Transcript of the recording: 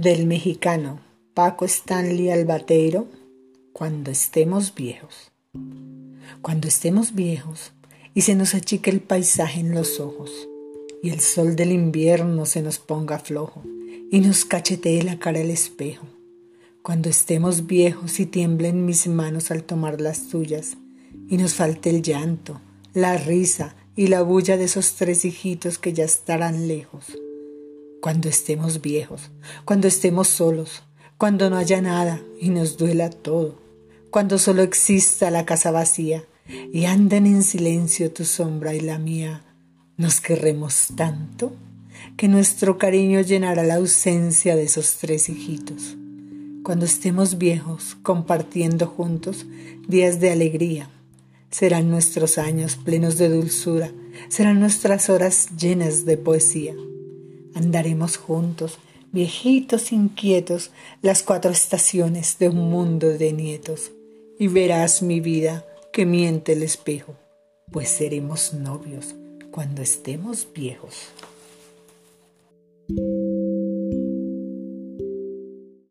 del mexicano Paco Stanley Albateiro, cuando estemos viejos. Cuando estemos viejos y se nos achique el paisaje en los ojos y el sol del invierno se nos ponga flojo y nos cachetee la cara el espejo. Cuando estemos viejos y tiemblen mis manos al tomar las tuyas y nos falte el llanto, la risa y la bulla de esos tres hijitos que ya estarán lejos cuando estemos viejos, cuando estemos solos, cuando no haya nada y nos duela todo, cuando solo exista la casa vacía y anden en silencio tu sombra y la mía, nos querremos tanto que nuestro cariño llenará la ausencia de esos tres hijitos. Cuando estemos viejos, compartiendo juntos días de alegría, serán nuestros años plenos de dulzura, serán nuestras horas llenas de poesía. Andaremos juntos, viejitos inquietos, las cuatro estaciones de un mundo de nietos. Y verás mi vida que miente el espejo, pues seremos novios cuando estemos viejos.